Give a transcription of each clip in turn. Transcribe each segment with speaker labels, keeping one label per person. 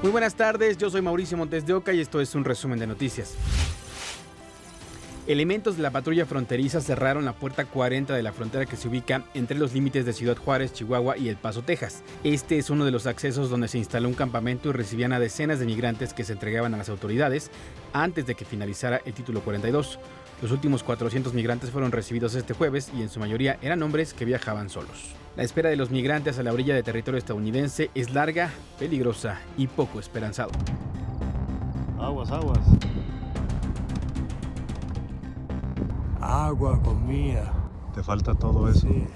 Speaker 1: Muy buenas tardes, yo soy Mauricio Montes de Oca y esto es un resumen de noticias. Elementos de la patrulla fronteriza cerraron la puerta 40 de la frontera que se ubica entre los límites de Ciudad Juárez, Chihuahua y El Paso, Texas. Este es uno de los accesos donde se instaló un campamento y recibían a decenas de migrantes que se entregaban a las autoridades antes de que finalizara el título 42. Los últimos 400 migrantes fueron recibidos este jueves y en su mayoría eran hombres que viajaban solos. La espera de los migrantes a la orilla de territorio estadounidense es larga, peligrosa y poco esperanzado.
Speaker 2: Aguas, aguas.
Speaker 3: Agua, comida.
Speaker 2: Te falta todo eso.
Speaker 3: Sí.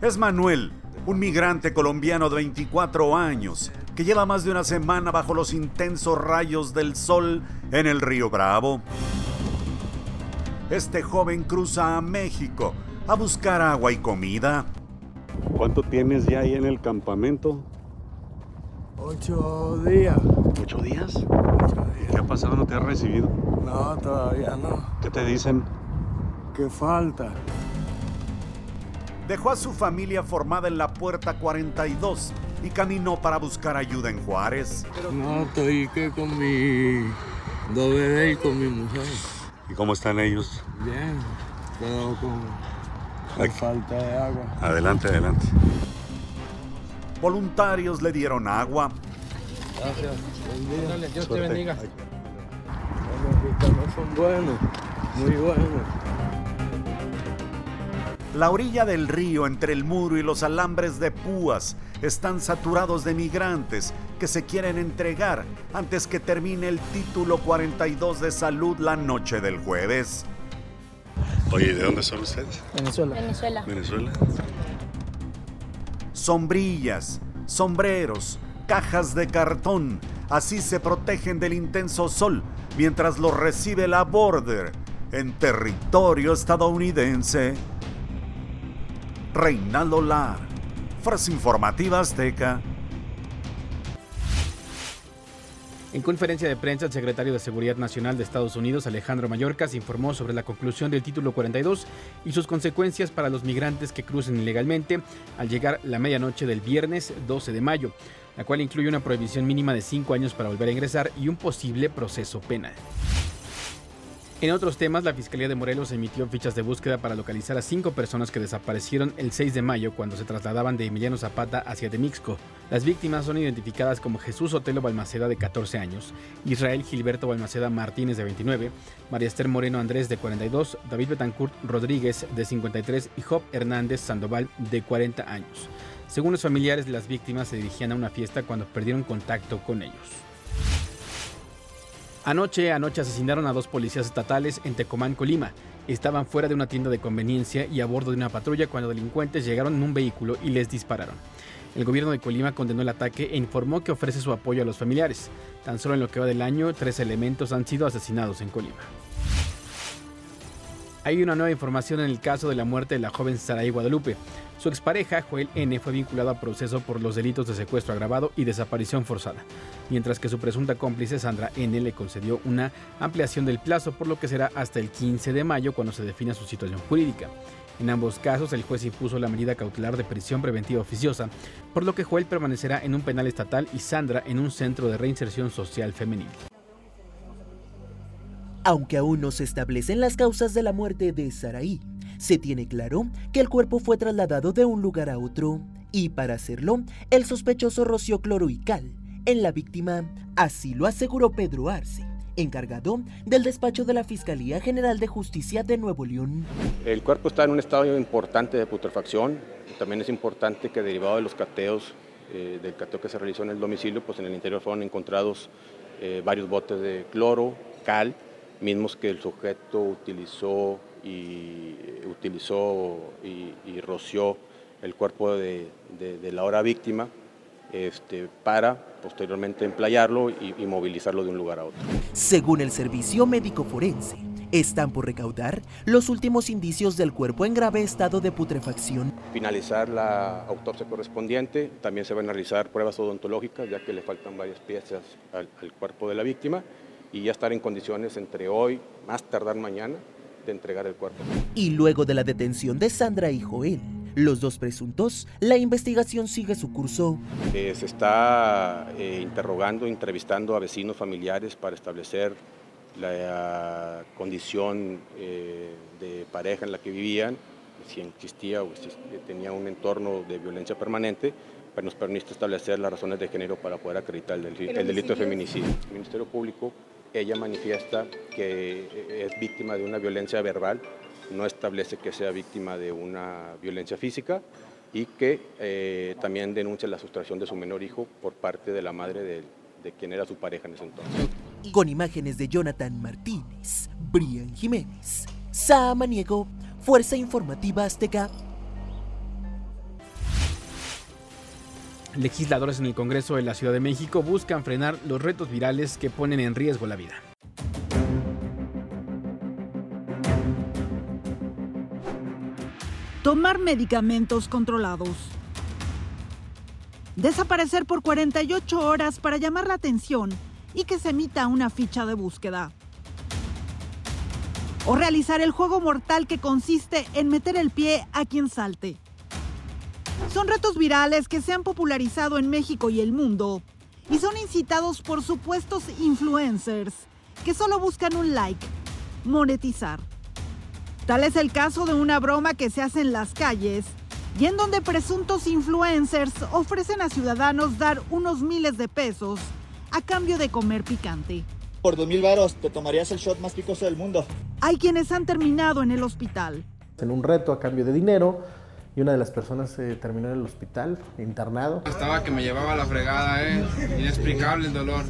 Speaker 4: Es Manuel, un migrante colombiano de 24 años, que lleva más de una semana bajo los intensos rayos del sol en el río Bravo. Este joven cruza a México a buscar agua y comida.
Speaker 2: ¿Cuánto tienes ya ahí en el campamento?
Speaker 3: Ocho días.
Speaker 2: ¿Ocho días?
Speaker 3: Ocho días.
Speaker 2: ¿Qué ha pasado? ¿No te has recibido?
Speaker 3: No, todavía no.
Speaker 2: ¿Qué te dicen?
Speaker 3: ¿Qué falta?
Speaker 4: Dejó a su familia formada en la puerta 42 y caminó para buscar ayuda en Juárez.
Speaker 3: No, estoy que con mi dos bebés y con mi mujer.
Speaker 2: ¿Y cómo están ellos?
Speaker 3: Bien, pero con, con falta de agua.
Speaker 2: Adelante, adelante.
Speaker 4: Voluntarios le dieron agua,
Speaker 3: Gracias. Buen día.
Speaker 1: Dios
Speaker 2: te bendiga.
Speaker 3: Mexicanos son buenos, muy buenos.
Speaker 4: La orilla del río entre el muro y los alambres de púas están saturados de migrantes que se quieren entregar antes que termine el título 42 de salud la noche del jueves.
Speaker 2: Oye, ¿de dónde son ustedes?
Speaker 5: Venezuela.
Speaker 2: Venezuela.
Speaker 4: Sombrillas, sombreros, cajas de cartón, así se protegen del intenso sol mientras los recibe la Border en territorio estadounidense. Reinaldo Lar, Frase Informativa Azteca.
Speaker 1: En conferencia de prensa, el secretario de Seguridad Nacional de Estados Unidos, Alejandro Mayorkas, informó sobre la conclusión del título 42 y sus consecuencias para los migrantes que crucen ilegalmente al llegar la medianoche del viernes 12 de mayo, la cual incluye una prohibición mínima de cinco años para volver a ingresar y un posible proceso penal. En otros temas, la Fiscalía de Morelos emitió fichas de búsqueda para localizar a cinco personas que desaparecieron el 6 de mayo cuando se trasladaban de Emiliano Zapata hacia Temixco. Las víctimas son identificadas como Jesús Otelo Balmaceda de 14 años, Israel Gilberto Balmaceda Martínez de 29, María Esther Moreno Andrés de 42, David Betancourt Rodríguez de 53 y Job Hernández Sandoval de 40 años. Según los familiares las víctimas, se dirigían a una fiesta cuando perdieron contacto con ellos. Anoche, anoche asesinaron a dos policías estatales en Tecomán, Colima. Estaban fuera de una tienda de conveniencia y a bordo de una patrulla cuando delincuentes llegaron en un vehículo y les dispararon. El gobierno de Colima condenó el ataque e informó que ofrece su apoyo a los familiares. Tan solo en lo que va del año, tres elementos han sido asesinados en Colima. Hay una nueva información en el caso de la muerte de la joven Saraí Guadalupe. Su expareja, Joel N., fue vinculado a proceso por los delitos de secuestro agravado y desaparición forzada, mientras que su presunta cómplice, Sandra N., le concedió una ampliación del plazo, por lo que será hasta el 15 de mayo cuando se defina su situación jurídica. En ambos casos, el juez impuso la medida cautelar de prisión preventiva oficiosa, por lo que Joel permanecerá en un penal estatal y Sandra en un centro de reinserción social femenil.
Speaker 6: Aunque aún no se establecen las causas de la muerte de Saraí, se tiene claro que el cuerpo fue trasladado de un lugar a otro y para hacerlo, el sospechoso roció cloro y cal en la víctima, así lo aseguró Pedro Arce, encargado del despacho de la Fiscalía General de Justicia de Nuevo León.
Speaker 7: El cuerpo está en un estado importante de putrefacción. También es importante que derivado de los cateos, eh, del cateo que se realizó en el domicilio, pues en el interior fueron encontrados eh, varios botes de cloro, cal, mismos que el sujeto utilizó y utilizó y, y roció el cuerpo de, de- de la hora víctima este, para posteriormente emplayarlo y, y movilizarlo de un lugar a otro.
Speaker 6: Según el Servicio Médico Forense, están por recaudar los últimos indicios del cuerpo en grave estado de putrefacción.
Speaker 7: finalizar la autopsia correspondiente. También se van a realizar pruebas odontológicas, ya que le faltan varias piezas al, al cuerpo de la víctima, y ya estar en condiciones entre hoy, más tardar mañana, de entregar el cuerpo.
Speaker 6: Y luego de la detención de Sandra y Joel, Los dos presuntos, la investigación sigue su curso.
Speaker 7: Eh, se está eh, interrogando, entrevistando a vecinos familiares para establecer la condición eh, de pareja en la que vivían, si existía o si tenía un entorno de violencia permanente, pero nos permite establecer las razones de género para poder acreditar el, el delito de feminicidio. El Ministerio Público, ella manifiesta que es víctima de una violencia verbal, no establece que sea víctima de una violencia física y que eh, también denuncia la sustracción de su menor hijo por parte de la madre de, de quien era su pareja en ese entonces.
Speaker 6: Con imágenes de Jonathan Martínez, Brian Jiménez, Samaniego, Fuerza Informativa Azteca.
Speaker 1: Legisladores en el Congreso de la Ciudad de México buscan frenar los retos virales que ponen en riesgo la vida.
Speaker 5: Tomar medicamentos controlados. Desaparecer por 48 horas para llamar la atención y que se emita una ficha de búsqueda. O realizar el juego mortal que consiste en meter el pie a quien salte. Son retos virales que se han popularizado en México y el mundo y son incitados por supuestos influencers que solo buscan un like, monetizar. Tal es el caso de una broma que se hace en las calles y en donde presuntos influencers ofrecen a ciudadanos dar unos miles de pesos a cambio de comer picante.
Speaker 8: Por dos mil varos te tomarías el shot más picoso del mundo.
Speaker 5: Hay quienes han terminado en el hospital.
Speaker 9: En un reto a cambio de dinero y una de las personas eh, terminó en el hospital, internado.
Speaker 3: Estaba que me llevaba la fregada, ¿eh? Inexplicable el dolor.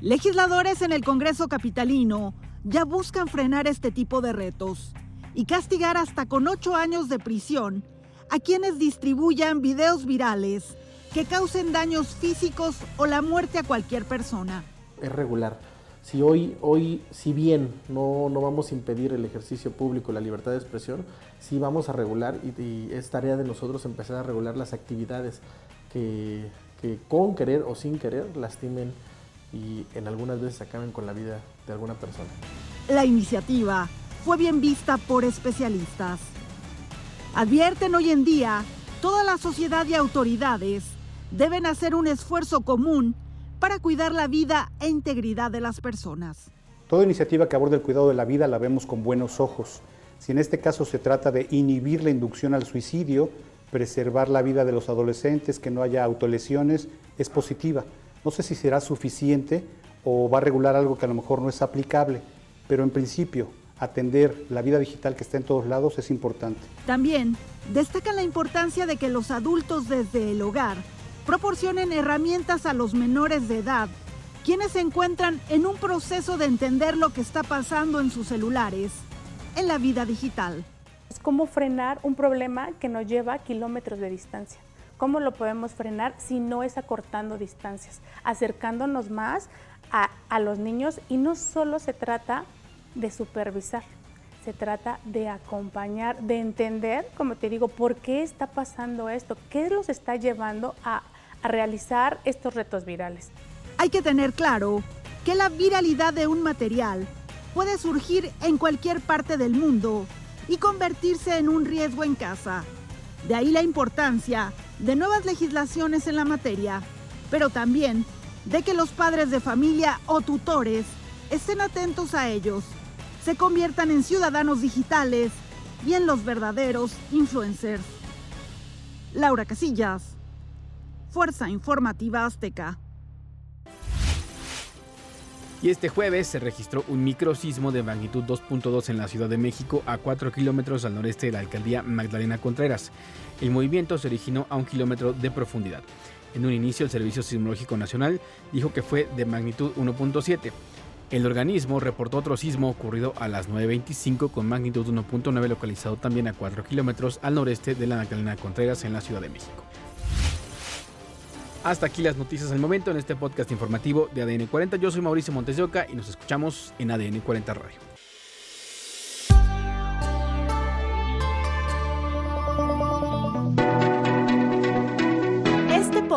Speaker 5: Legisladores en el Congreso Capitalino ya buscan frenar este tipo de retos y castigar hasta con ocho años de prisión a quienes distribuyan videos virales que causen daños físicos o la muerte a cualquier persona.
Speaker 9: Es regular. Si hoy, hoy si bien no, no vamos a impedir el ejercicio público, la libertad de expresión, sí vamos a regular y, es tarea de nosotros empezar a regular las actividades que, que con querer o sin querer lastimen y en algunas veces acaben con la vida de alguna persona.
Speaker 5: La iniciativa fue bien vista por especialistas. Advierten hoy en día, toda la sociedad y autoridades deben hacer un esfuerzo común para cuidar la vida e integridad de las personas.
Speaker 10: Toda iniciativa que aborde el cuidado de la vida la vemos con buenos ojos. Si en este caso se trata de inhibir la inducción al suicidio, preservar la vida de los adolescentes, que no haya autolesiones, es positiva. No sé si será suficiente o va a regular algo que a lo mejor no es aplicable, pero en principio atender la vida digital que está en todos lados es importante.
Speaker 5: También destacan la importancia de que los adultos desde el hogar proporcionen herramientas a los menores de edad, quienes se encuentran en un proceso de entender lo que está pasando en sus celulares, en la vida digital.
Speaker 11: Es como frenar un problema que nos lleva kilómetros de distancia. ¿Cómo lo podemos frenar si no es acortando distancias, acercándonos más a, a los niños? Y no solo se trata de supervisar, se trata de acompañar, de entender, como te digo, por qué está pasando esto, qué los está llevando a, a realizar estos retos virales.
Speaker 5: Hay que tener claro que la viralidad de un material puede surgir en cualquier parte del mundo y convertirse en un riesgo en casa. De ahí la importancia de nuevas legislaciones en la materia, pero también de que los padres de familia o tutores estén atentos a ellos se conviertan en ciudadanos digitales y en los verdaderos influencers. Laura Casillas, Fuerza Informativa Azteca.
Speaker 1: Y este jueves se registró un microsismo de magnitud 2.2 en la Ciudad de México a 4 kilómetros al noreste de la alcaldía Magdalena Contreras. El movimiento se originó a un kilómetro de profundidad. En un inicio el Servicio Sismológico Nacional dijo que fue de magnitud 1.7. El organismo reportó otro sismo ocurrido a las 9.25 con magnitud 1.9 localizado también a 4 kilómetros al noreste de la Magdalena Contreras en la Ciudad de México. Hasta aquí las noticias al momento en este podcast informativo de ADN 40. Yo soy Mauricio Montes de Oca y nos escuchamos en ADN 40 Radio.